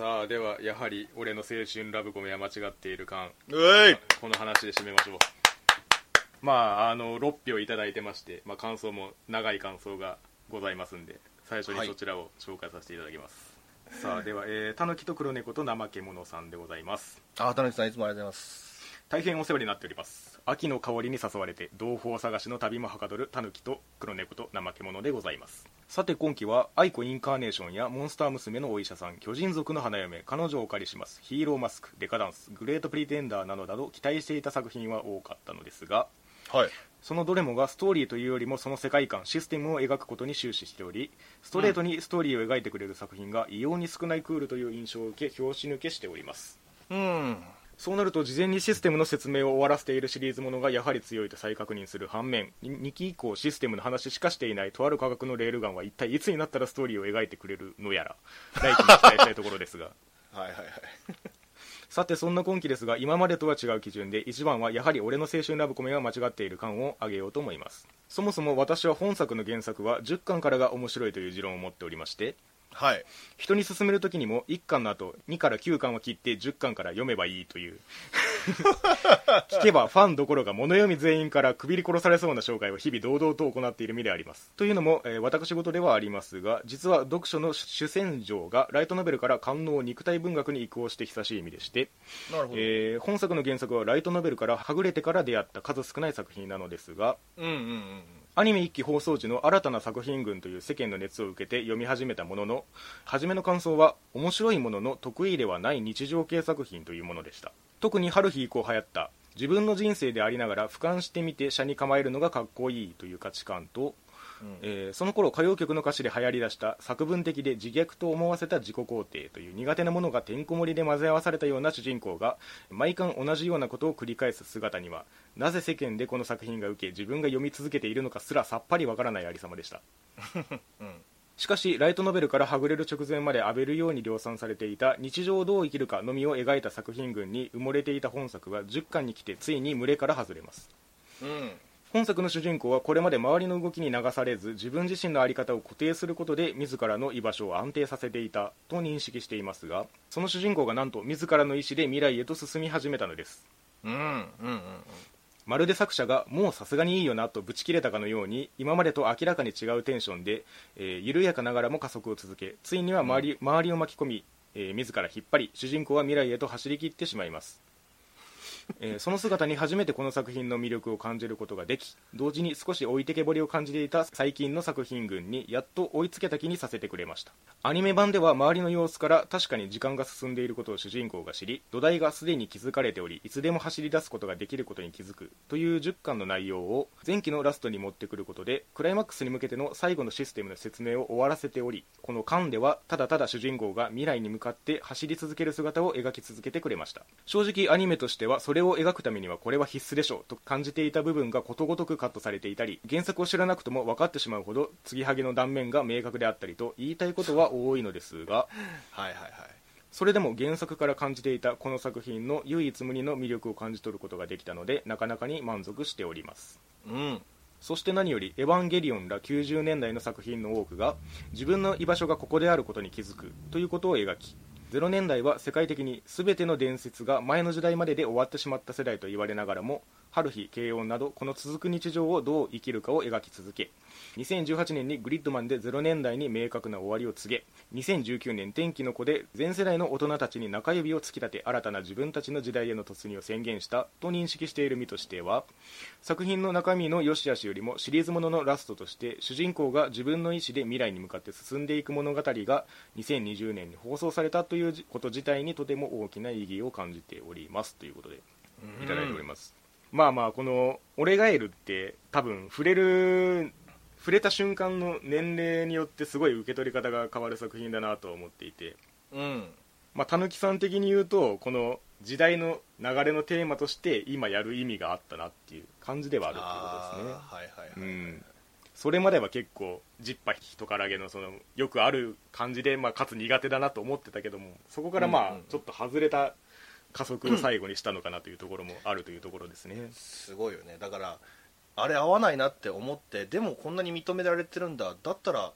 さあではやはり俺の青春ラブコメは間違っている感。うい！この話で締めましょう。まああの6票いただいてまして、まあ、感想も長い感想がございますんで最初にそちらを紹介させていただきます、さあでは、えー、たぬきと黒猫と怠け者さんでございます。あ田中さんいつもありがとうございます。大変お世話になっております秋の香りに誘われて同胞探しの旅もはかどるタヌキと黒猫と怠け者でございます。さて今期は愛子インカーネーションやモンスター娘のお医者さん巨人族の花嫁彼女をお借りします。ヒーローマスクデカダンスグレートプリテンダーなどなど期待していた作品は多かったのですがはい。そのどれもがストーリーというよりもその世界観システムを描くことに終始しておりストレートにストーリーを描いてくれる作品が異様に少ないクールという印象を受け拍子抜けしております。うんそうなると事前にシステムの説明を終わらせているシリーズものがやはり強いと再確認する反面2期以降システムの話しかしていないとある科学のレールガンは一体いつになったらストーリーを描いてくれるのやら来期に期待したいところですが。はいはいはい。さてそんな今期ですが今までとは違う基準で一番はやはり俺の青春ラブコメが間違っている感を挙げようと思います。そもそも私は本作の原作は10巻からが面白いという持論を持っておりましてはい。人に勧める時にも1巻の後2から9巻は切って10巻から読めばいいという。聞けばファンどころか物読み全員からくびり殺されそうな紹介を日々堂々と行っている身であります。というのも、えー私事ではありますが実は読書の主戦場がライトノベルから官能肉体文学に移行して久しい意味でしてえー本作の原作はライトノベルからはぐれてから出会った数少ない作品なのですがうんうんうんアニメ1期放送時の新たな作品群という世間の熱を受けて読み始めたものの初めの感想は面白いものの得意ではない日常系作品というものでした。特に春日以降流行った自分の人生でありながら俯瞰してみて車に構えるのがかっこいいという価値観とうん。えーその頃歌謡曲の歌詞で流行り出した作文的で自虐と思わせた自己肯定という苦手なものがてんこ盛りで混ぜ合わされたような主人公が毎回同じようなことを繰り返す姿にはなぜ世間でこの作品が受け自分が読み続けているのかすらさっぱりわからないありさまでした。うん。しかしライトノベルからはぐれる直前まで浴びるように量産されていた日常をどう生きるかのみを描いた作品群に埋もれていた本作が10巻に来てついに群れから外れます。うん本作の主人公はこれまで周りの動きに流されず自分自身の在り方を固定することで自らの居場所を安定させていたと認識していますがその主人公がなんと自らの意思で未来へと進み始めたのです。うんうんうんうん。まるで作者がもうさすがにいいよなとぶち切れたかのように今までと明らかに違うテンションで、えー緩やかながらも加速を続けついには周り,、周りを巻き込み、えー自ら引っ張り主人公は未来へと走り切ってしまいますえーその姿に初めてこの作品の魅力を感じることができ同時に少し置いてけぼりを感じていた最近の作品群にやっと追いつけた気にさせてくれました。アニメ版では周りの様子から確かに時間が進んでいることを主人公が知り土台がすでに築かれておりいつでも走り出すことができることに気づくという10巻の内容を前期のラストに持ってくることでクライマックスに向けての最後のシステムの説明を終わらせておりこの巻ではただただ主人公が未来に向かって走り続ける姿を描き続けてくれました。正直アニメとしてはそれを描くためにはこれは必須でしょうと感じていた部分がことごとくカットされていたり原作を知らなくとも分かってしまうほど継ぎはぎの断面が明確であったりと言いたいことは多いのですがはいはいはい。それでも原作から感じていたこの作品の唯一無二の魅力を感じ取ることができたのでなかなかに満足しております。うん。そして何より「エヴァンゲリオン」ら90年代の作品の多くが自分の居場所がここであることに気づくということを描き0年代は世界的に全ての伝説が前の時代までで終わってしまった世代と言われながらも春日慶音などこの続く日常をどう生きるかを描き続け2018年にグリッドマンで0年代に明確な終わりを告げ2019年天気の子で全世代の大人たちに中指を突き立て新たな自分たちの時代への突入を宣言したと認識している身としては作品の中身の良し悪しよりもシリーズもののラストとして主人公が自分の意思で未来に向かって進んでいく物語が2020年に放送されたということ自体にとても大きな意義を感じております。ということでいただいております、まあまあこの「俺ガエル」って多分触れる触れた瞬間の年齢によってすごい受け取り方が変わる作品だなと思っていて。うん。まあ、たぬきさん的に言うとこの時代の流れのテーマとして今やる意味があったなっていう感じではあるっていうことですね。あーはいはいはい、うん。それまでは結構ジッパ人からげのそのよくある感じで、まあ、かつ苦手だなと思ってたけどもそこからまあ、ちょっと外れた加速を最後にしたのかなというところもあるというところですね、すごいよね。だからあれ合わないなって思ってでもこんなに認められてるんだ。だったら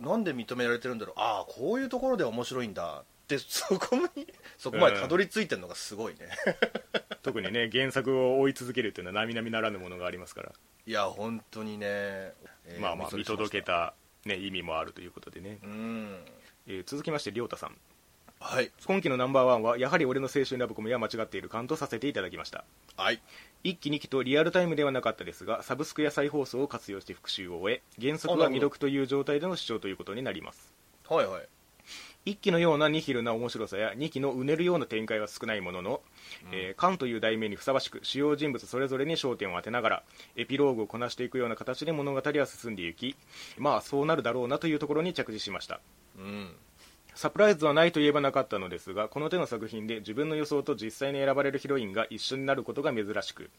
なんで認められてるんだろう。ああこういうところで面白いんだ。っってそこにそこまでたどり着いてるのがすごいね、特にね原作を追い続けるっていうのは並々ならぬものがありますから、いや本当にね、えーまあまあ見届けた、ね、意味もあるということでね、うん。えー続きまして亮太さんはい。今期のナンバーワンはやはり俺の青春ラブコメは間違っている感とさせていただきました。はい。1期2期とリアルタイムではなかったですがサブスクや再放送を活用して復習を終え原則は未読という状態での視聴ということになります。はいはい。1期のようなニヒルな面白さや2期のうねるような展開は少ないものの、えーカンという題名にふさわしく主要人物それぞれに焦点を当てながらエピローグをこなしていくような形で物語は進んでいきまあそうなるだろうなというところに着地しました。うんサプライズはないといえばなかったのですがこの手の作品で自分の予想と実際に選ばれるヒロインが一緒になることが珍しく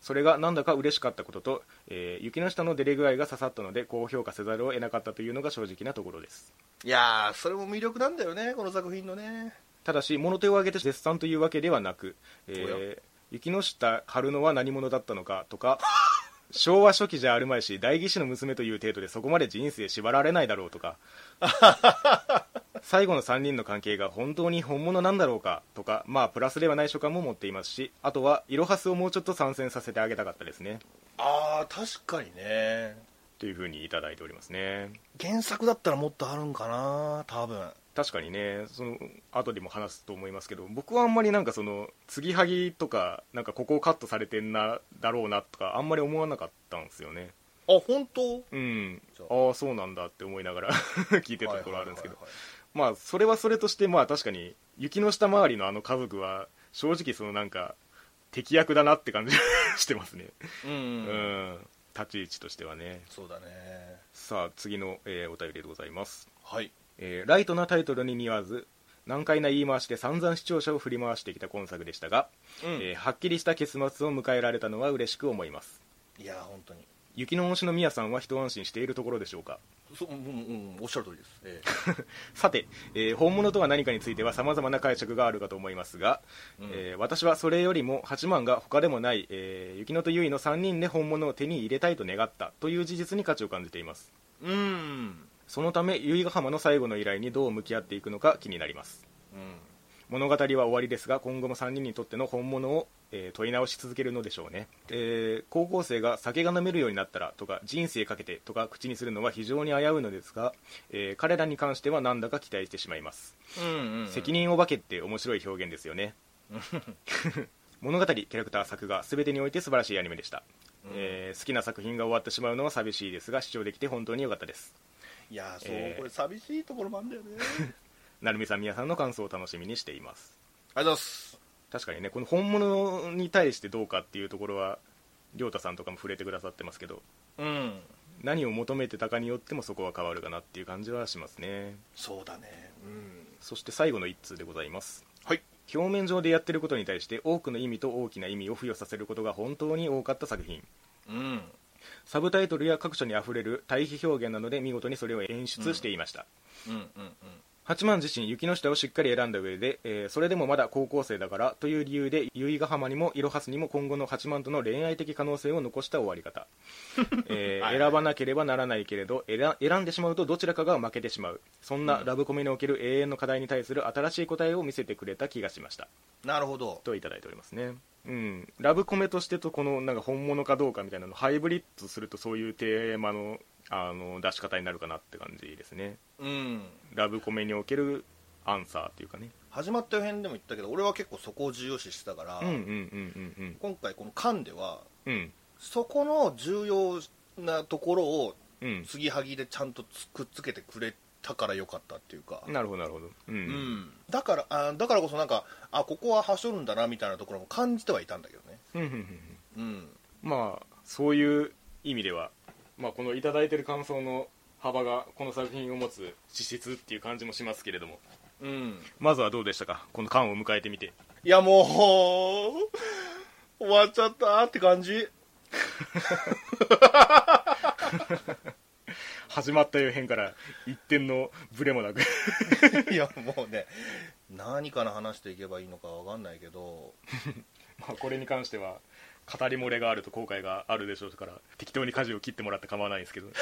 それがなんだか嬉しかったことと、えー雪の下の出れ具合が刺さったので高評価せざるを得なかったというのが正直なところです。いやーそれも魅力なんだよねこの作品のね。ただし物手を挙げて絶賛というわけではなく、えー雪の下春野は何者だったのかとか 昭和初期じゃあるまいし代議士の娘という程度でそこまで人生縛られないだろうとか 最後の3人の関係が本当に本物なんだろうかとかまあプラスではない所感も持っていますしあとはイロハスをもうちょっと参戦させてあげたかったですね。ああ確かにね。というふうにいただいておりますね。原作だったらもっとあるんかな多分。確かにね。その後でも話すと思いますけど僕はあんまりなんかその継ぎはぎとかなんかここカットされてんなだろうなとかあんまり思わなかったんですよね。あ本当？うん。あ。あそうなんだって思いながら 聞いてたところあるんですけど。はいはいまあそれはそれとしてまあ確かに雪の下回りのあの家族は正直そのなんか敵役だなって感じ してますね。うん、ううん。ん。立ち位置としてはね。そうだね。さあ次の、えーお便りでございます。はい。えーライトなタイトルに似合わず難解な言い回しで散々視聴者を振り回してきた今作でしたが、うん。えーはっきりした結末を迎えられたのは嬉しく思います。いや本当に雪の恩師の宮さんは一安心しているところでしょうか？そう、うんうん、おっしゃる通りです、え さて、えー本物とは何かについては様々な解釈があるかと思いますが、うん。えー私はそれよりも八幡が他でもない、えー雪乃と結衣の3人で本物を手に入れたいと願ったという事実に価値を感じています。えうん。そのため由比ヶ浜の最後の依頼にどう向き合っていくのか気になります。うん物語は終わりですが今後も3人にとっての本物を、えー問い直し続けるのでしょうね、えー高校生が酒が飲めるようになったらとか人生かけてとか口にするのは非常に危ういのですが、えー彼らに関してはなんだか期待してしまいます、うんうんうん。責任お化けって面白い表現ですよね。物語キャラクター作画全てにおいて素晴らしいアニメでした、うん。えー好きな作品が終わってしまうのは寂しいですが視聴できて本当に良かったです。いやそう、えーこれ寂しいところもあるんだよね 成美さん宮さんの感想を楽しみにしています。ありがとうございます。確かにねこの本物に対してどうかっていうところは亮太さんとかも触れてくださってますけどうん。何を求めてたかによってもそこは変わるかなっていう感じはしますね。そうだね。うん。そして最後の一通でございます。はい。表面上でやってることに対して多くの意味と大きな意味を付与させることが本当に多かった作品。うん。サブタイトルや各所にあふれる対比表現なので見事にそれを演出していました、うん。うん八幡自身雪の下をしっかり選んだ上で、えーそれでもまだ高校生だからという理由で由比ヶ浜にもイロハスにも今後の八幡との恋愛的可能性を残した終わり方、えーはい選ばなければならないけれど選選んでしまうとどちらかが負けてしまう。そんなラブコメにおける永遠の課題に対する新しい答えを見せてくれた気がしました。なるほど。といただいておりますね。うん、ラブコメとしてとこのなんか本物かどうかみたいなのハイブリッドするとそういうテーマのあの出し方になるかなって感じですね。うん。ラブコメにおけるアンサーっていうかね。始まった辺でも言ったけど俺は結構そこを重要視してたから、今回この「缶」ではうん。うんそこの重要なところをうん。継ぎはぎでちゃんとつくっつけてくれたからよかったっていうか、なるほどなるほど。うん、うん。だからあだからこそなんかあここははしょるんだなみたいなところも感じてはいたんだけどね。うんうんうん。うん。まあそういう意味では、まあ、このいただいてる感想の幅がこの作品を持つ脂質っていう感じもしますけれども。うん。まずはどうでしたか？この缶を迎えてみて。いやもう終わっちゃったって感じ。始まったよ辺から。一点のブレもなく。いやもうね何から話していけばいいのかわかんないけど。まあこれに関しては語り漏れがあると後悔があるでしょうから適当に舵を切ってもらって構わないんですけど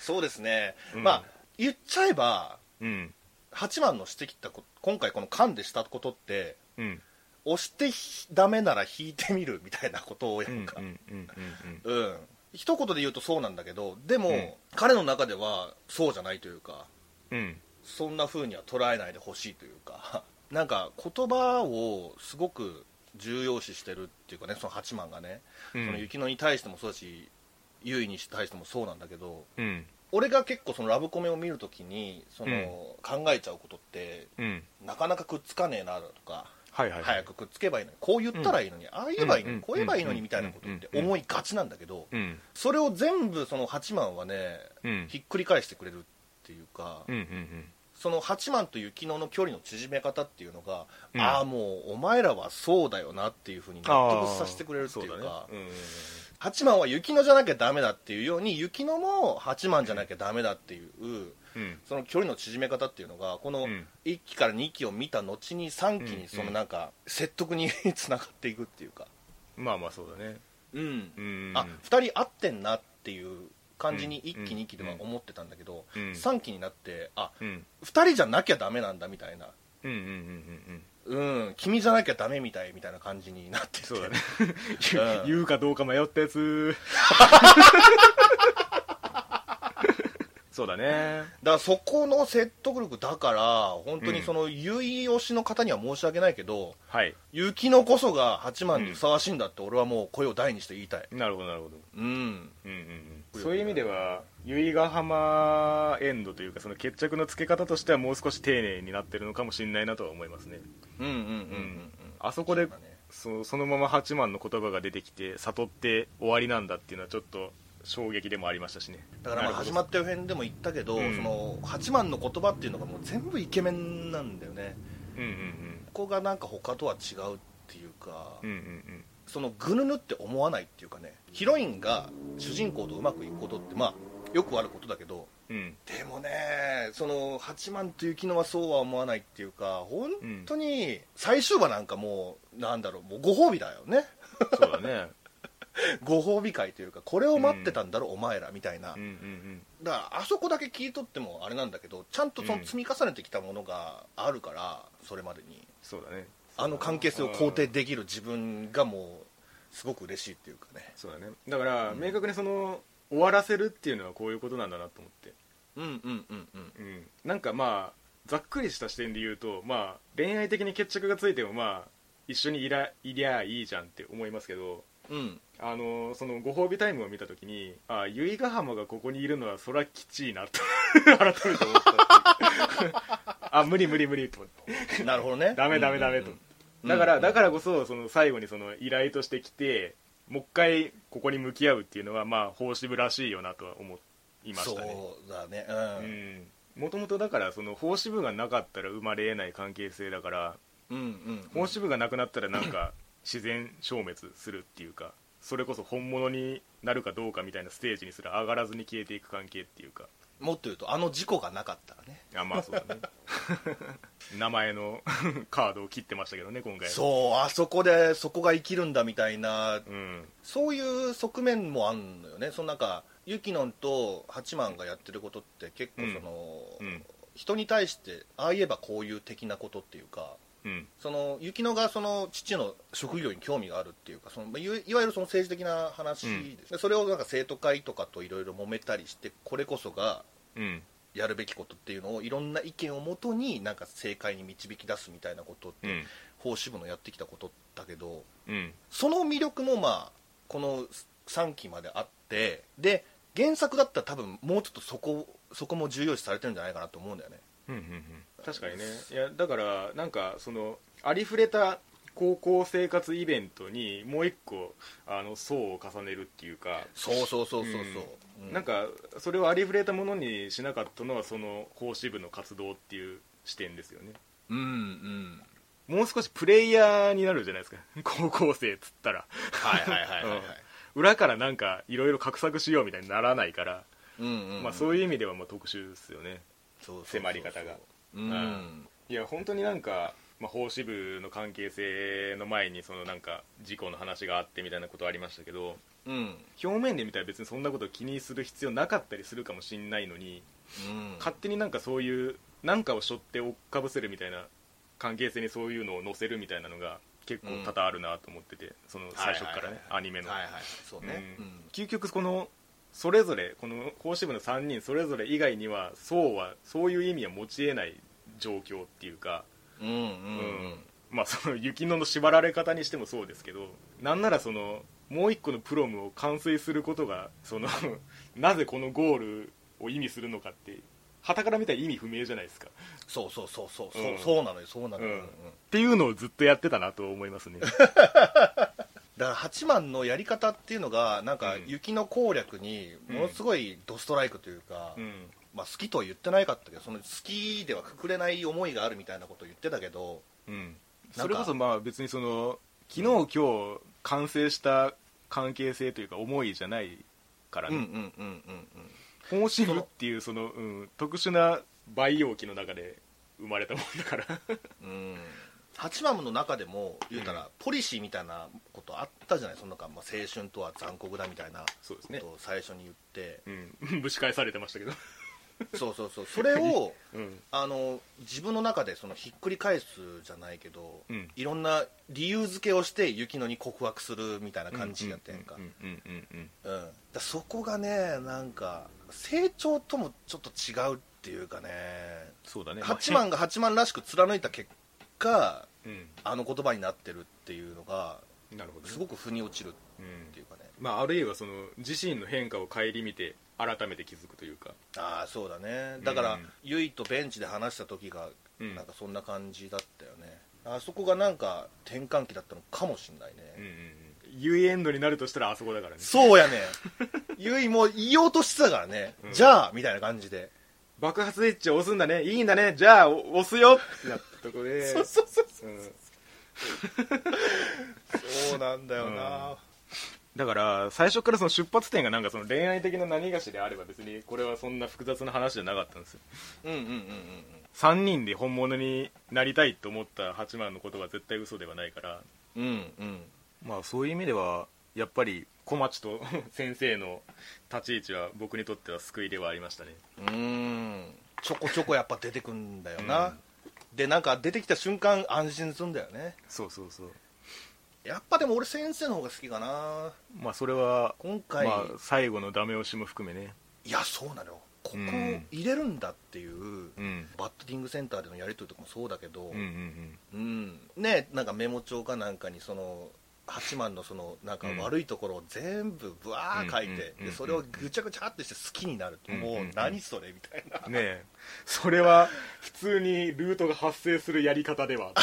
そうですね、うん。まあ言っちゃえばうん。八幡の指摘ったこ今回この「勘」でしたことってうん。押してひダメなら引いてみるみたいなことをやうんんかうん、一言で言うとそうなんだけどでも、うん。彼の中ではそうじゃないというかうん。そんな風には捉えないでほしいというか。なんか言葉をすごく重要視してるっていうかねその八幡がね、うん。その雪乃に対してもそうだし結衣に対してもそうなんだけどうん。俺が結構そのラブコメを見るときにその、考えちゃうことってうん。なかなかくっつかねえなとか、はいはいはい。早くくっつけばいいのにこう言ったらいいのに、ああ言えばいいのに、うんこう言えばいいのにみたいなことって思いがちなんだけど、うん。それを全部その八幡はね、うん。ひっくり返してくれるっていうか、うんうんその八幡と雪乃の距離の縮め方っていうのが、うん。ああもうお前らはそうだよなっていうふうに納得させてくれるっていうか八幡は雪乃じゃなきゃダメだっていうように雪乃も八幡じゃなきゃダメだっていう、うん。うん。その距離の縮め方っていうのがこのうん。1期から2期を見た後に3期にそのなんか説得に つながっていくっていうか、まあまあそうだね。うん。うん。あ2人合ってんなっていう感じにうん1期2期では思ってたんだけど、うん。3期になってあうん。2人じゃなきゃダメなんだみたいな。うんうんうんうん。うん。君じゃなきゃダメみたいみたいな感じになってて。そうだね。うん。言うかどうか迷ったやつ。そうだね。だからそこの説得力だから本当にその結衣推しの方には申し訳ないけど、はい。雪乃こそが八幡にふさわしいんだって俺はもう声を大にして言いたい。なるほどなるほど。うん。うんうんうんそういう意味では由比ヶ浜エンドというかその決着のつけ方としてはもう少し丁寧になってるのかもしれないなとは思いますね。うんうんうん。うんうんあそこでそそそのまま八幡の言葉が出てきて悟って終わりなんだっていうのはちょっと衝撃でもありましたしね。だからまあ始まった予編でも言ったけど、うんその八幡の言葉っていうのがもう全部イケメンなんだよね。うんうん。ここがなんか他とは違うっていうか、うんうんうんそのぐぬぬって思わないっていうかねヒロインが主人公とうまくいくことってまあよくあることだけどうん。うんでもねその八幡と雪乃はそうは思わないっていうか本当に最終話なんかもうなんだろうもうご褒美だよね。そうだね。ご褒美会というかこれを待ってたんだろ、お前らみたいな。うんうんだからあそこだけ聞いとってもあれなんだけどちゃんとその積み重ねてきたものがあるから、それまでに。そうだねあの関係性を肯定できる自分がもうすごく嬉しいっていうかね。そうだね。だから、明確にその終わらせるっていうのはこういうことなんだなと思って。うんうんうんうん。うん。なんかまあざっくりした視点で言うとまあ恋愛的に決着がついてもまあ一緒にいらいりゃいいじゃんって思いますけどうん。あのそのご褒美タイムを見た時にあ由比ヶ浜がここにいるのはそらきちいなと 改めて思った あ無理無理無理と思って。なるほどね。ダメダメダメと、うんだから、うんだからこそその最後にその依頼として来てもう一回ここに向き合うっていうのはまあ法支部らしいよなとは思いましたね。そうだね。うん。もともとだからその法支部がなかったら生まれえない関係性だからうんうんうん。法支部がなくなったらなんか自然消滅するっていうかそれこそ本物になるかどうかみたいなステージにすら上がらずに消えていく関係っていうかもっと言うとあの事故がなかったらね。あまあそうだね。名前の カードを切ってましたけどね今回そうあそこでそこが生きるんだみたいな。うん。そういう側面もあるのよね。そのなんかユキノンと八幡がやってることって結構その、うん。人に対してああ言えばこういう的なことっていうかうん。その雪乃がその父の職業に興味があるっていうかそのいわゆるその政治的な話です、でそれをなんか生徒会とかといろいろ揉めたりしてこれこそがうん。やるべきことっていうのをいろんな意見をもとになんか正解に導き出すみたいなことって、うん。法支部のやってきたことだけどうん。その魅力もまあこの3期まであってで原作だったら多分もうちょっとそこそこも重要視されてるんじゃないかなと思うんだよね。うんうんうん確かにね。いやだからなんかそのありふれた高校生活イベントにもう一個あの層を重ねるっていうかそうそうそうそうそう、うん。なんかそれをありふれたものにしなかったのはその講師部の活動っていう視点ですよね。うんうん。もう少しプレイヤーになるじゃないですか。高校生っつったら。はいはいはいはいはい、裏からなんかいろいろ画策しようみたいにならないから、うんうんうん。まあ、そういう意味ではまあ特殊ですよね。迫り方がうん、ん。いや本当になんか、まあ、法支部の関係性の前にそのなんか事故の話があってみたいなことありましたけどうん。表面で見たら別にそんなこと気にする必要なかったりするかもしんないのにうん。勝手になんかそういう何かを背負って追っかぶせるみたいな関係性にそういうのを載せるみたいなのが結構多々あるなと思ってて、その最初からね、はいはいはいアニメの、はいはいそうね。うん。究極このそれぞれこの法師部の3人それぞれ以外にはそうはそういう意味は持ち得ない状況っていうか、うんうんうん。うん。まあその雪乃の縛られ方にしてもそうですけどなんならそのもう一個のプロムを完遂することがその なぜこのゴールを意味するのかって旗から見たら意味不明じゃないですか。そうそうそうそう。そう、うん。そうなのよそうなのよ、うんうん。っていうのをずっとやってたなと思いますね だから八幡のやり方っていうのがなんかうん。雪の攻略にものすごいドストライクというか、うん。まあ、好きとは言ってないかったけどその好きではくくれない思いがあるみたいなことを言ってたけどうん。それこそまあ別にその昨日今日完成した関係性というか思いじゃないからうんうんね、うんうん。本心部っていうその、うん、特殊な培養期の中で生まれたもんだから。うんうん八幡の中でも言うたら、うんポリシーみたいなことあったじゃない？その中、まあ、青春とは残酷だみたいなそうですね。ことを最初に言って、うん、ぶち返されてましたけど、そうそうそう。それを うん。あの自分の中でそのひっくり返すじゃないけど、うん。いろんな理由付けをして雪乃に告白するみたいな感じやったやんか,、そこがねなんか成長ともちょっと違うっていうかね。そうだね。八幡が八幡らしく貫いた結果うん。あの言葉になってるっていうのがなるほどね。すごく腑に落ちるっうんていうかね。まあ、あるいはその自身の変化を顧みて改めて気づくというか。ああそうだね。だから、うん。ゆいとベンチで話した時がうん。なんかそんな感じだったよね、あそこがなんか転換期だったのかもしんないね、うんうんうん。ユイエンドになるとしたらあそこだからね。そうやね。ゆいも言おうとしてたからね、うん。じゃあみたいな感じで。爆発スイッチを押すんだね。いいんだね。じゃあお押すよ。ってなったとこで。そうそうそうう。ん。そうなんだよな、だから最初からその出発点がなんかその恋愛的な何がしであれば別にこれはそんな複雑な話じゃなかったんですよ。うん、うんうんうん3人で本物になりたいと思った八幡のことが絶対嘘ではないから。うんうん。うんまあそういう意味ではやっぱり小町と 先生の立ち位置は僕にとっては救いではありましたね。うーん。ちょこちょこやっぱ出てくんだよな、でなんか出てきた瞬間安心するんだよね。そうそうそう。やっぱでも俺先生の方が好きかな。まあそれは今回、まあ最後のダメ押しも含めね。いやそうなのよ。ここうん入れるんだっていう、うん。バッティングセンターでのやり取りとかもそうだけど、うんうん。うん。ねなんかメモ帳かなんかにその八幡のそのなんかうん。悪いところを全部ブワー書いて、うんでそれをぐちゃぐちゃってして好きになるもう何それみたいな、うんねえ。それは普通にルートが発生するやり方では。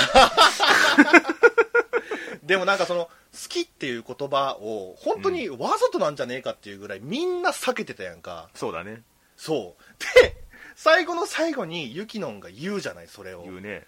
でもなんかその好きっていう言葉を本当にわざとなんじゃねえかっていうぐらいみんな避けてたやんか。そうだね。そう。で最後の最後にユキノンが言うじゃないそれを。言うね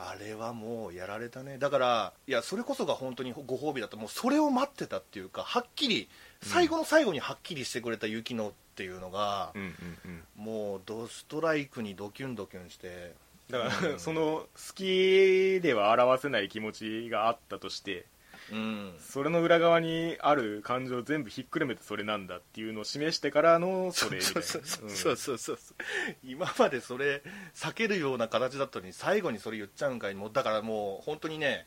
あれはもうやられたね。だからいやそれこそが本当にご褒美だった。もうそれを待ってたっていうかはっきり最後の最後にはっきりしてくれたユキノっていうのがう、んうんうん。もうドストライクにドキュンドキュンして。だから、うん。その好きでは表せない気持ちがあったとしてうん。それの裏側にある感情を全部ひっくるめてそれなんだっていうのを示してからのそれみたいな。そうそうそうそう。そう今までそれ避けるような形だったのに最後にそれ言っちゃうんかいもうだからもう本当にね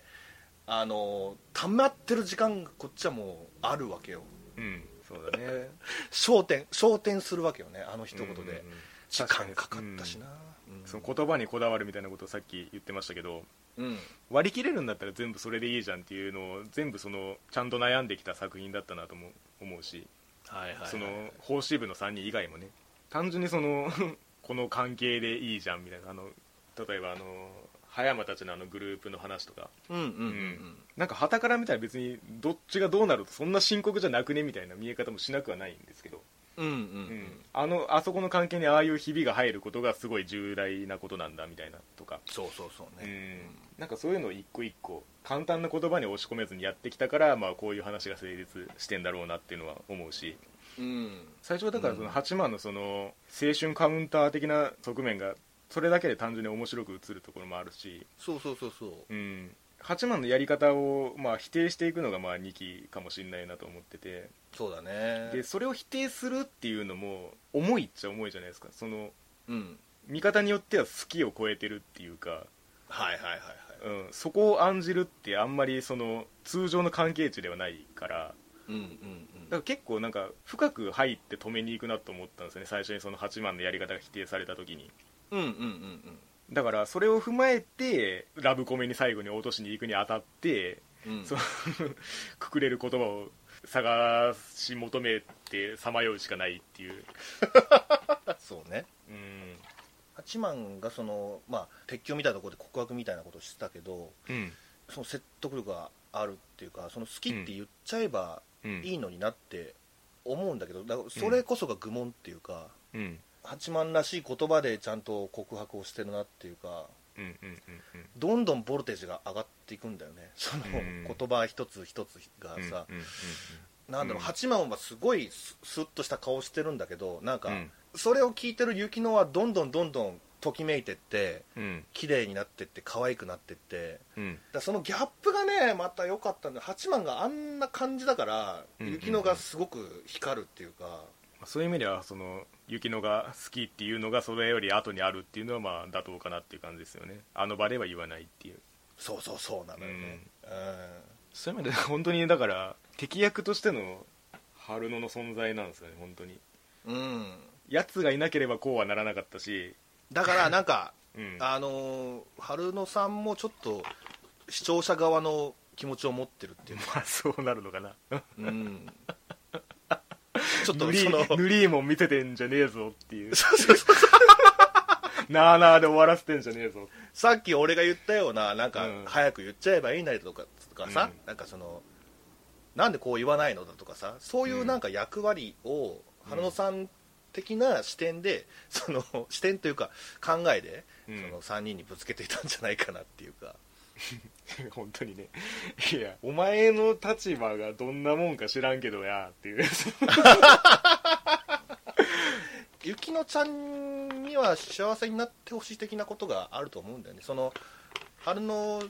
あの溜まってる時間がこっちはもうあるわけよ。うん、うんそうだね。焦点焦点するわけよねあの一言で、うんうんうん。時間かかったしな、うん。その言葉にこだわるみたいなことをさっき言ってましたけどうん割り切れるんだったら全部それでいいじゃんっていうのを全部そのちゃんと悩んできた作品だったなとも思うし。はいはいはい。その法師部の3人以外もね。単純にそのこの関係でいいじゃんみたいな。あの例えばあの葉山たちのあのグループの話とか。なんか旗から見たら別にどっちがどうなるとそんな深刻じゃなくねみたいな見え方もしなくはないんですけど、うんうんうん。うん。あのあそこの関係にああいうひびが入ることがすごい重大なことなんだみたいなとか、そうそうそううん。ね、なんかそういうのを一個一個簡単な言葉に押し込めずにやってきたから、まあ、こういう話が成立してんだろうなっていうのは思うし。うん。最初はだからそうん。の8万のその青春カウンター的な側面がそれだけで単純に面白く映るところもあるし、そうそうそうそう。うん、8万のやり方をまあ否定していくのがまあ2期かもしれないなと思ってて。そうだね。でそれを否定するっていうのも重いっちゃ重いじゃないですか。そのうん。見方によっては好きを超えてるっていうか、はいはいはいはいうん、そこを案じるってあんまりその通常の関係値ではないからうんうんだから結構なんか深く入って止めに行くなと思ったんですよね最初にその8万のやり方が否定された時に。うんうんうんうん。だからそれを踏まえてラブコメに最後に落としに行くにあたってうんうん。そのくくれる言葉を探し求めてさまようしかないっていう。そうね。うん八幡がそのまあ鉄橋みたいなところで告白みたいなことをしてたけどうん。その説得力があるっていうかその好きって言っちゃえばうん。いいのになって思うんだけどだからそれこそが愚問っていうか、うん。八幡らしい言葉でちゃんと告白をしてるなっていうかうんうんうんどんどんボルテージが上がっていくんだよね。そのうん。言葉一つ一つがうんさ、うんうんなんだろううん。八幡はすごいススッとした顔してるんだけどなんか、うん。それを聞いてる雪乃はどんどんどんどんときめいてってうん。綺麗になってって可愛くなってって。うん。だそのギャップがねまた良かったんだ八幡があんな感じだから、うんうんうん。雪乃がすごく光るっていうか。そういう意味ではその雪乃が好きっていうのがそれより後にあるっていうのはまあ妥当かなっていう感じですよね。あの場では言わないっていう。そうそうそうなのよね、そういう意味では本当にだから敵役としての春野の存在なんですよね本当に。うん、うんやつがいなければこうはならなかったし、だからなんかうん、あのー春野さんもちょっと視聴者側の気持ちを持ってるっていう。か、まあそうなるのかな。うん、ちょっと塗りその塗りも見せてんじゃねえぞっていう。そうそうそう なあなあで終わらせてんじゃねえぞ。さっき俺が言ったようななんかうん。早く言っちゃえばいいんだよとかとかさ、うん。なんかそのなんでこう言わないのだとかさそういうなんか役割を春野さん的な視点で その視点というか考えで、うん。その3人にぶつけていたんじゃないかなっていうか。本当にね。いやお前の立場がどんなもんか知らんけどやっていう。ゆきのちゃんには幸せになってほしい的なことがあると思うんだよね。その春野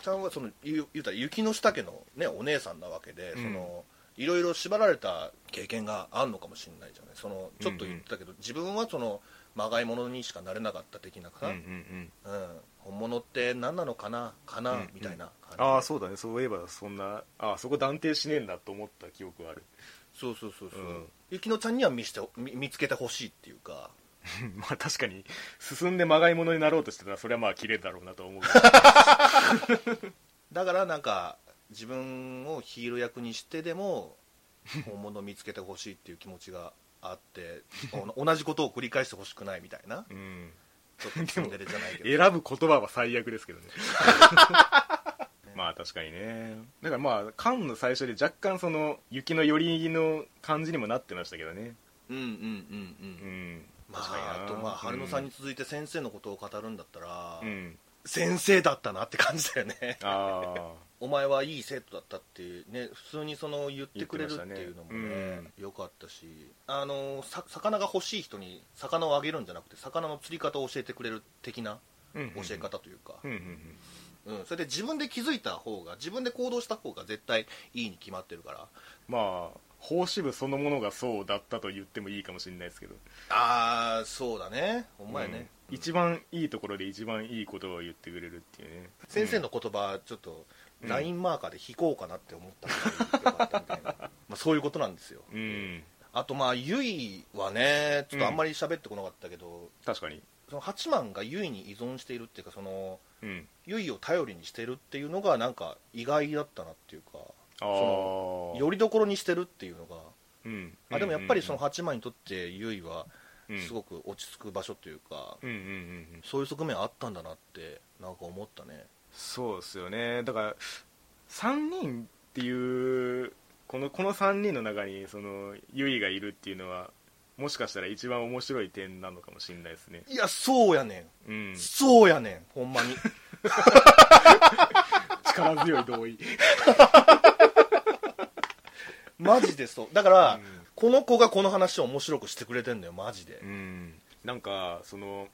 ちゃんはその言う言うたら雪の下家の、ね、お姉さんなわけで、うん。そのいろいろ縛られた経験があるのかもしれないじゃない。そのちょっと言ってたけど、自分はそのまがいものにしかなれなかった的なかうんな、うんうん。うん。本物って何なのかな？かな、うんみたいな感じ。ああそうだね。そういえばそんなああそこ断定しねえんだと思った記憶がある。そうそうそうそう、うんゆきのちゃんには見して見見つけてほしいっていうか まあ確かに進んでまがいものになろうとしてたらそれはまあ綺麗だろうなと思う。だからなんか自分をヒーロー役にしてでも本物を見つけてほしいっていう気持ちがあってお同じことを繰り返してほしくないみたいな。うん。ちょっとツンデレじゃないけど。選ぶ言葉は最悪ですけどね。まあ確かにね。だからまあカンの最初で若干その雪の寄りの感じにもなってましたけどね。うんうんうんううんんまああとまあ春野さんに続いて先生のことを語るんだったら、うん。先生だったなって感じだよね。お前はいい生徒だったってね普通にその言ってくれるっていうのもねましたよかったしあのさ魚が欲しい人に魚をあげるんじゃなくて魚の釣り方を教えてくれる的なうん。教え方というか、うんうんうん。うん、それで自分で気づいた方が自分で行動した方が絶対いいに決まってるから。まあ法支部そのものがそうだったと言ってもいいかもしれないですけど。ああそうだね。ほんまやね、うん。一番いいところで一番いいことを言ってくれるっていうね。先生の言葉ちょっとうん。ラインマーカーで引こうかなって思ったみたいな、まあ、そういうことなんですよ。うん。あとまあゆいはねちょっとあんまり喋ってこなかったけど、確かに。その八幡がゆいに依存しているっていうかそのうん。ゆいを頼りにしてるっていうのがなんか意外だったなっていうか。あそのあよりどころにしてるっていうのがうん。あでもやっぱりその八幡にとってゆいはうんすごく落ち着く場所というか、うんうんうんうん。そういう側面あったんだなってなんか思ったね。そうですよね。だから3人っていうこのこの3人の中にそのユイがいるっていうのはもしかしたら一番面白い点なのかもしれないですね。いやそうやねん、うん。そうやねんほんまに。力強い同意 マジでそう。だから、うんこの子がこの話を面白くしてくれてんのよマジで。うん。なんかその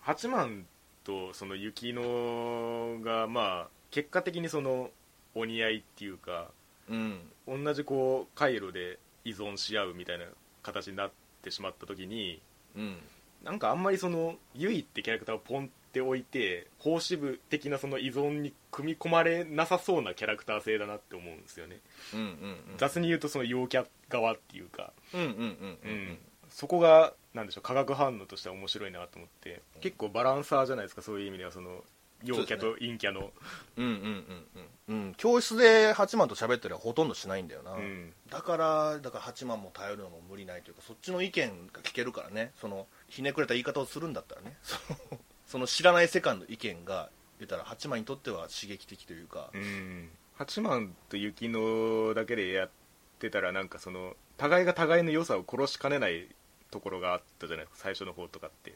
八幡とその雪乃がまあ結果的にそのお似合いっていうかうん。同じこう回路で依存し合うみたいな形になってしまった時にうん。なんかあんまりそのユイってキャラクターをポンって置いて奉仕部的なその依存に組み込まれなさそうなキャラクター性だなって思うんですよね、うんうんうん。雑に言うとその陽キャ側っていうか、そこがなんでしょう化学反応としては面白いなと思って結構バランサーじゃないですかそういう意味ではその陽キャと陰キャの。うんうんうんうんうん。教室で八幡と喋ってるはほとんどしないんだよな、うん。だからだから八幡も頼るのも無理ないというかそっちの意見が聞けるからね。そのひねくれた言い方をするんだったらねその知らない世界の意見が言ったら八幡にとっては刺激的というか。うん。八幡と雪乃だけでやってたらなんかその互いが互いの良さを殺しかねないところがあったじゃない？ですか最初の方とかって。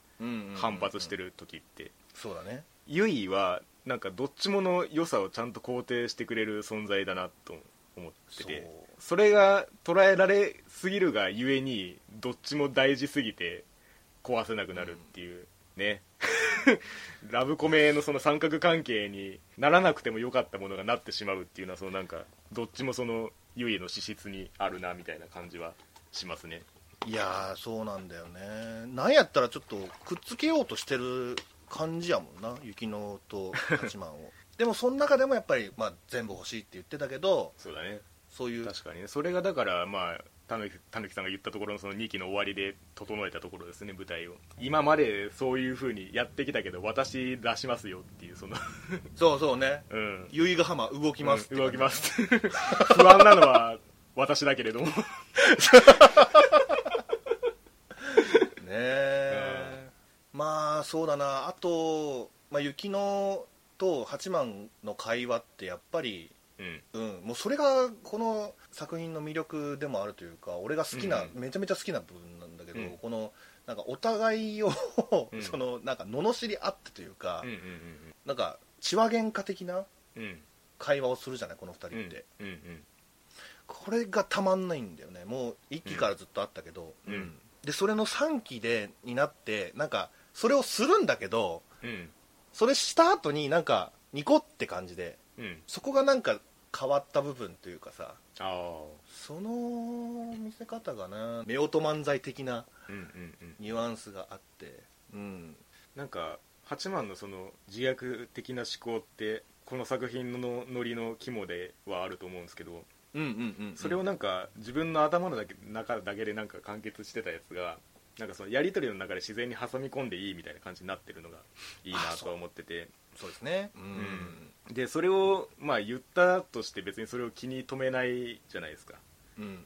反発してるる時って。そうだね。ユイはなんかどっちもの良さをちゃんと肯定してくれる存在だなと思ってて。それが捉えられすぎるがゆえにどっちも大事すぎて壊せなくなるっていう、ね ラブコメのその三角関係にならなくてもよかったものがなってしまうっていうのはそのなんかどっちもそのユイの資質にあるなみたいな感じはしますね。いやーそうなんだよね。なんやったらちょっとくっつけようとしてる感じやもんな雪乃と八幡を。でもその中でもやっぱり、まあ、全部欲しいって言ってたけどそうだね。そういう。確かにね。それがだからまあたぬきたぬきさんが言ったところのその2期の終わりで整えたところですね舞台を。今までそういう風にやってきたけど私出しますよっていうその。そうそうね。うん。由比ヶ浜動きますって。うん動きます。不安なのは私だけれども。ねえ、まあそうだな。あと、まあ、雪乃と八幡の会話ってやっぱりうん。うん、もうそれがこの作品の魅力でもあるというか俺が好きな、うんめちゃめちゃ好きな部分なんだけど、うん。このなんかお互いをうん。そのなんか罵り合ってというか、うんうんなんか血話喧嘩的なうん。うん会話をするじゃないこの二人うん。って、うんうん。これがたまんないんだよね。もう1期からずっとあったけど、うん。でそれの3期でになってなんかそれをするんだけどうん。それした後になんかニコって感じでうん。そこがなんか変わった部分というかさその見せ方がな夫婦漫才的なニュアンスがあってうん。なんか八幡のその自虐的な思考ってこの作品のノリの肝ではあると思うんですけどうんうんうんそれをなんか自分の頭の中だけでなんか完結してたやつがなんかそのやり取りの中で自然に挟み込んでいいみたいな感じになってるのがいいなとは思ってて。そうですね。うん。でそれをまあ言ったとして別にそれを気に留めないじゃないですか。うん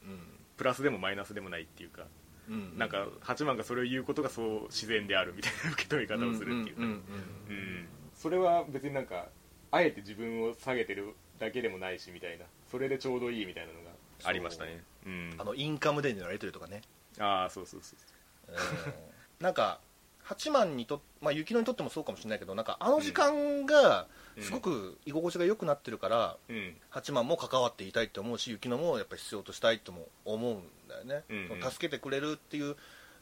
プラスでもマイナスでもないっていうか。うんうん。なんか八幡がそれを言うことがそう自然であるみたいな受け止め方をするっていうか。んんんうん。それは別になんかあえて自分を下げてるだけでもないしみたいな。それでちょうどいいみたいなのがありましたね。う。ん。あのインカムでのやり取りとかね。ああそうそうそうう。んなんか八幡にとまあ雪乃にとってもそうかもしれないけどなんかあの時間がうんすごく居心地が良くなってるから、うん。八幡も関わっていたいと思うし雪乃もやっぱり必要としたいとも思うんだよね、うんうん。その助けてくれるっていう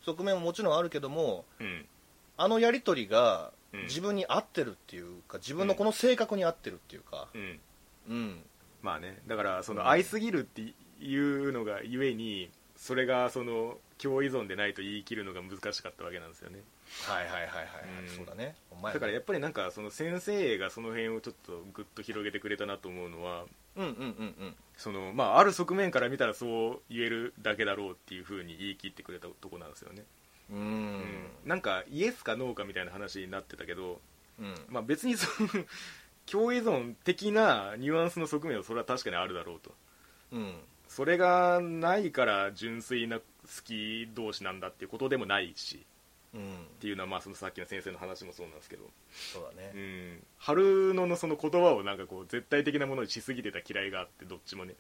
側面ももちろんあるけどもうん。あのやり取りがうん。自分に合ってるっていうか自分のこの性格に合ってるっていうか。うん。うん。まあね。だからそうん。の愛すぎるっていうのがゆえにそれがその共依存でないと言い切るのが難しかったわけなんですよね。はいはいはいはい、はい。うん。そうだね。お前だからやっぱりなんかその先生がその辺をちょっとグッと広げてくれたなと思うのはうんうんうんうん。そのまあある側面から見たらそう言えるだけだろうっていうふうに言い切ってくれたとこなんですよね、うん。うんなんかイエスかノーかみたいな話になってたけど、うん。まあ、別にその 共依存的なニュアンスの側面はそれは確かにあるだろうと。うんそれがないから純粋な好き同士なんだっていうことでもないしうん。っていうのはまあそのさっきの先生の話もそうなんですけど、そうだうねん、春野のその言葉をなんかこう絶対的なものにしすぎてた嫌いがあってどっちもね。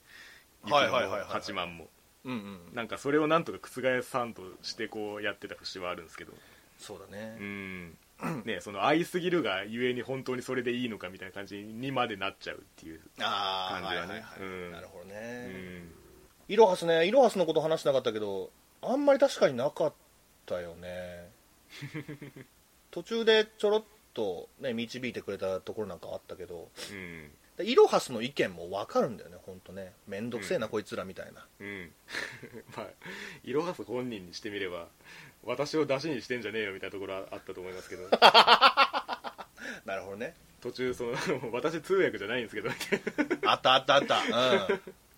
はいはいはいはいはい。八幡も。うんうん。なんかそれをなんとか覆さんとしてこうやってた節はあるんですけど。そうだね。うん。ねその愛すぎるがゆえに本当にそれでいいのかみたいな感じにまでなっちゃうっていう、感じはね。はいはいはい。うん。なるほどうね、ん、イロハスねイロハスのこと話しなかったけどあんまり確かになかったよね。途中でちょろっと、ね、導いてくれたところなんかあったけどうん。でイロハスの意見も分かるんだよね本当ね。面倒くせえな、うん。こいつらみたいな。うん。まあイロハス本人にしてみれば私を出しにしてんじゃねえよみたいなところはあったと思いますけど。なるほどね。途中その私通訳じゃないんですけどあったあったあった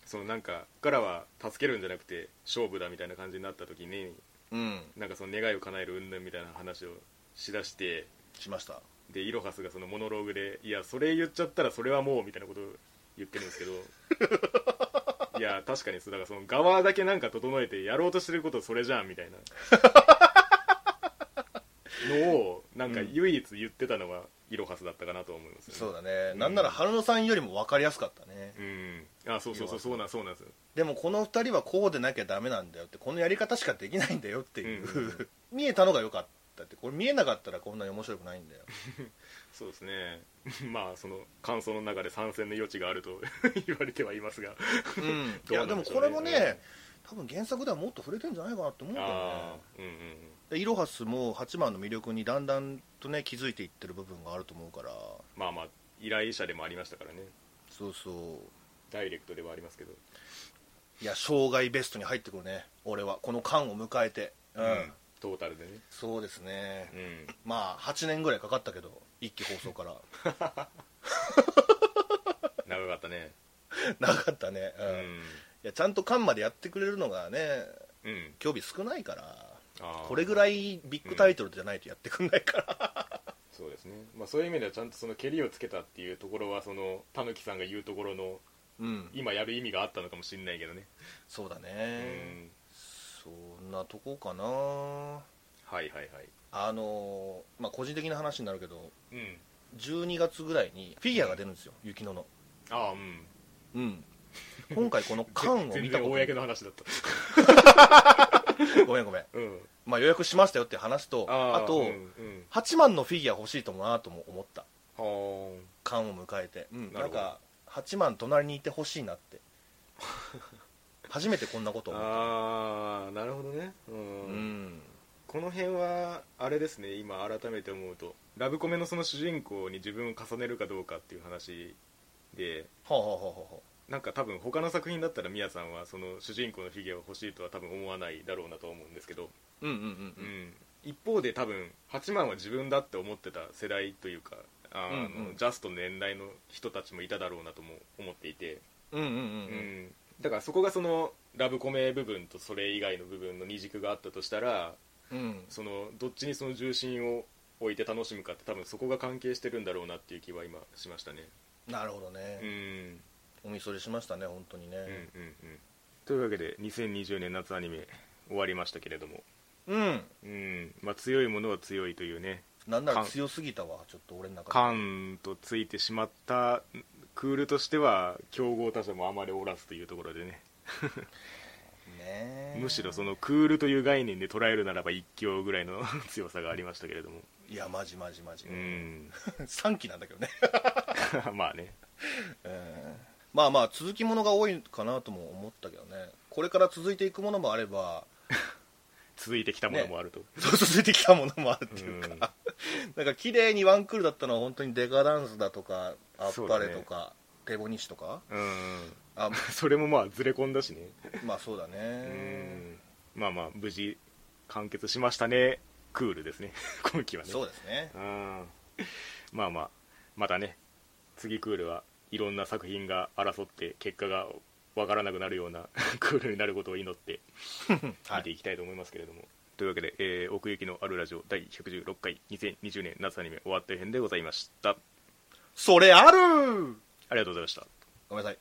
そのなんかからは助けるんじゃなくて勝負だみたいな感じになった時にうん、うん、なんかその願いを叶える云々みたいな話をしだしてしました。でイロハスがそのモノローグで「いやそれ言っちゃったらそれはもう」みたいなことを言ってるんですけど いや確かにそうだからその側だけなんか整えてやろうとしてることそれじゃんみたいな。のをなんか唯一言ってたのはイロハスだったかなと思います、ね。そうだね、うん。なんなら春野さんよりも分かりやすかったね。うんあそうそうそうそうなんそうなんですよ。でもこの2人はこうでなきゃダメなんだよってこのやり方しかできないんだよっていう、うんうんうん。見えたのが良かったってこれ見えなかったらこんなに面白くないんだよ。そうですね。まあその感想の中で参戦の余地があると言われてはいますが。うん。いどうやでもこれもね、多分原作ではもっと触れてんじゃないかなって思うんだよあね。あうんうんイロハスも8番の魅力にだんだんとね気づいていってる部分があると思うから。まあまあ依頼者でもありましたからね。そうそうダイレクトではありますけど。いや生涯ベストに入ってくるね。俺は。この間を迎えて。うん、トータルでね。そうですね、うん。まあ8年ぐらいかかったけど。一期放送から。長かったね。なかったね、ううん。んいやちゃんと間までやってくれるのがねうん。興味少ないから。あー。これぐらいビッグタイトルじゃないとやってくんないから、そうですね。まあそういう意味ではちゃんとその蹴りをつけたっていうところはそのたぬきさんが言うところのうん、今やる意味があったのかもしれないけどね。そうだうね、ん。そんなとこかな。はいはいはい。あのーまあ個人的な話になるけどうん。12月ぐらいにフィギュアが出るんですよ雪乃の。ああうん。うん。今回この缶を全見たこと 然公の話だった。ごめんごめん。うん。まあ予約しましたよって話とあと、ーうんうん。8万のフィギュア欲しいともなとも思った。は缶を迎えて、うん、なんか8万隣にいてほしいなって。初めてこんなことあ思った。ああなるほどね。うん。うん。この辺はあれですね今改めて思うと。ラブコメのその主人公に自分を重ねるかどうかっていう話で。はあはあはあはあなんか多分他の作品だったらミヤさんはその主人公のフィギュアを欲しいとは多分思わないだろうなと思うんですけど、うんうんうんううん。ん、一方で多分8万は自分だって思ってた世代というかあの、うんうん。ジャストの年代の人たちもいただろうなとも思っていて、ううんうんうん。うん。ん、だからそこがそのラブコメ部分とそれ以外の部分の二軸があったとしたらうん。そのどっちにその重心を置いて楽しむかって多分そこが関係してるんだろうなっていう気は今しましたね。なるほどうん。ね、おみそれしましたね本当にね。うんうんうん。というわけで2020年夏アニメ終わりましたけれども。うん、うん。まあ強いものは強いというねなんなら強すぎたわちょっと俺の中で。感とついてしまったクールとしては競合他社もあまりおらずというところでね。ねむしろそのクールという概念で捉えるならば一強ぐらいの強さがありましたけれども。いやマジマジマジ、うん。3期なんだけどね、まあね。うんまあまあ続きものが多いかなとも思ったけどね。これから続いていくものもあれば。続いてきたものもあると、続いてきたものもあるっていうか、なんか綺麗にワンクールだったのは本当にデカダンスだとかあっぱれとか、手ボニシとか？うん。あ それもまあずれ込んだしね。まあそうだうねん。まあまあ無事完結しましたね。クールですね。今期はね。そうですね。うん。まあまあまたね次クールはいろんな作品が争って結果がわからなくなるようなクールになることを祈ってはい。見ていきたいと思いますけれども、というわけで、えー奥行きのあるラジオ第116回2020年夏アニメ終わった編でございました。それあるありがとうございました。ごめんなさい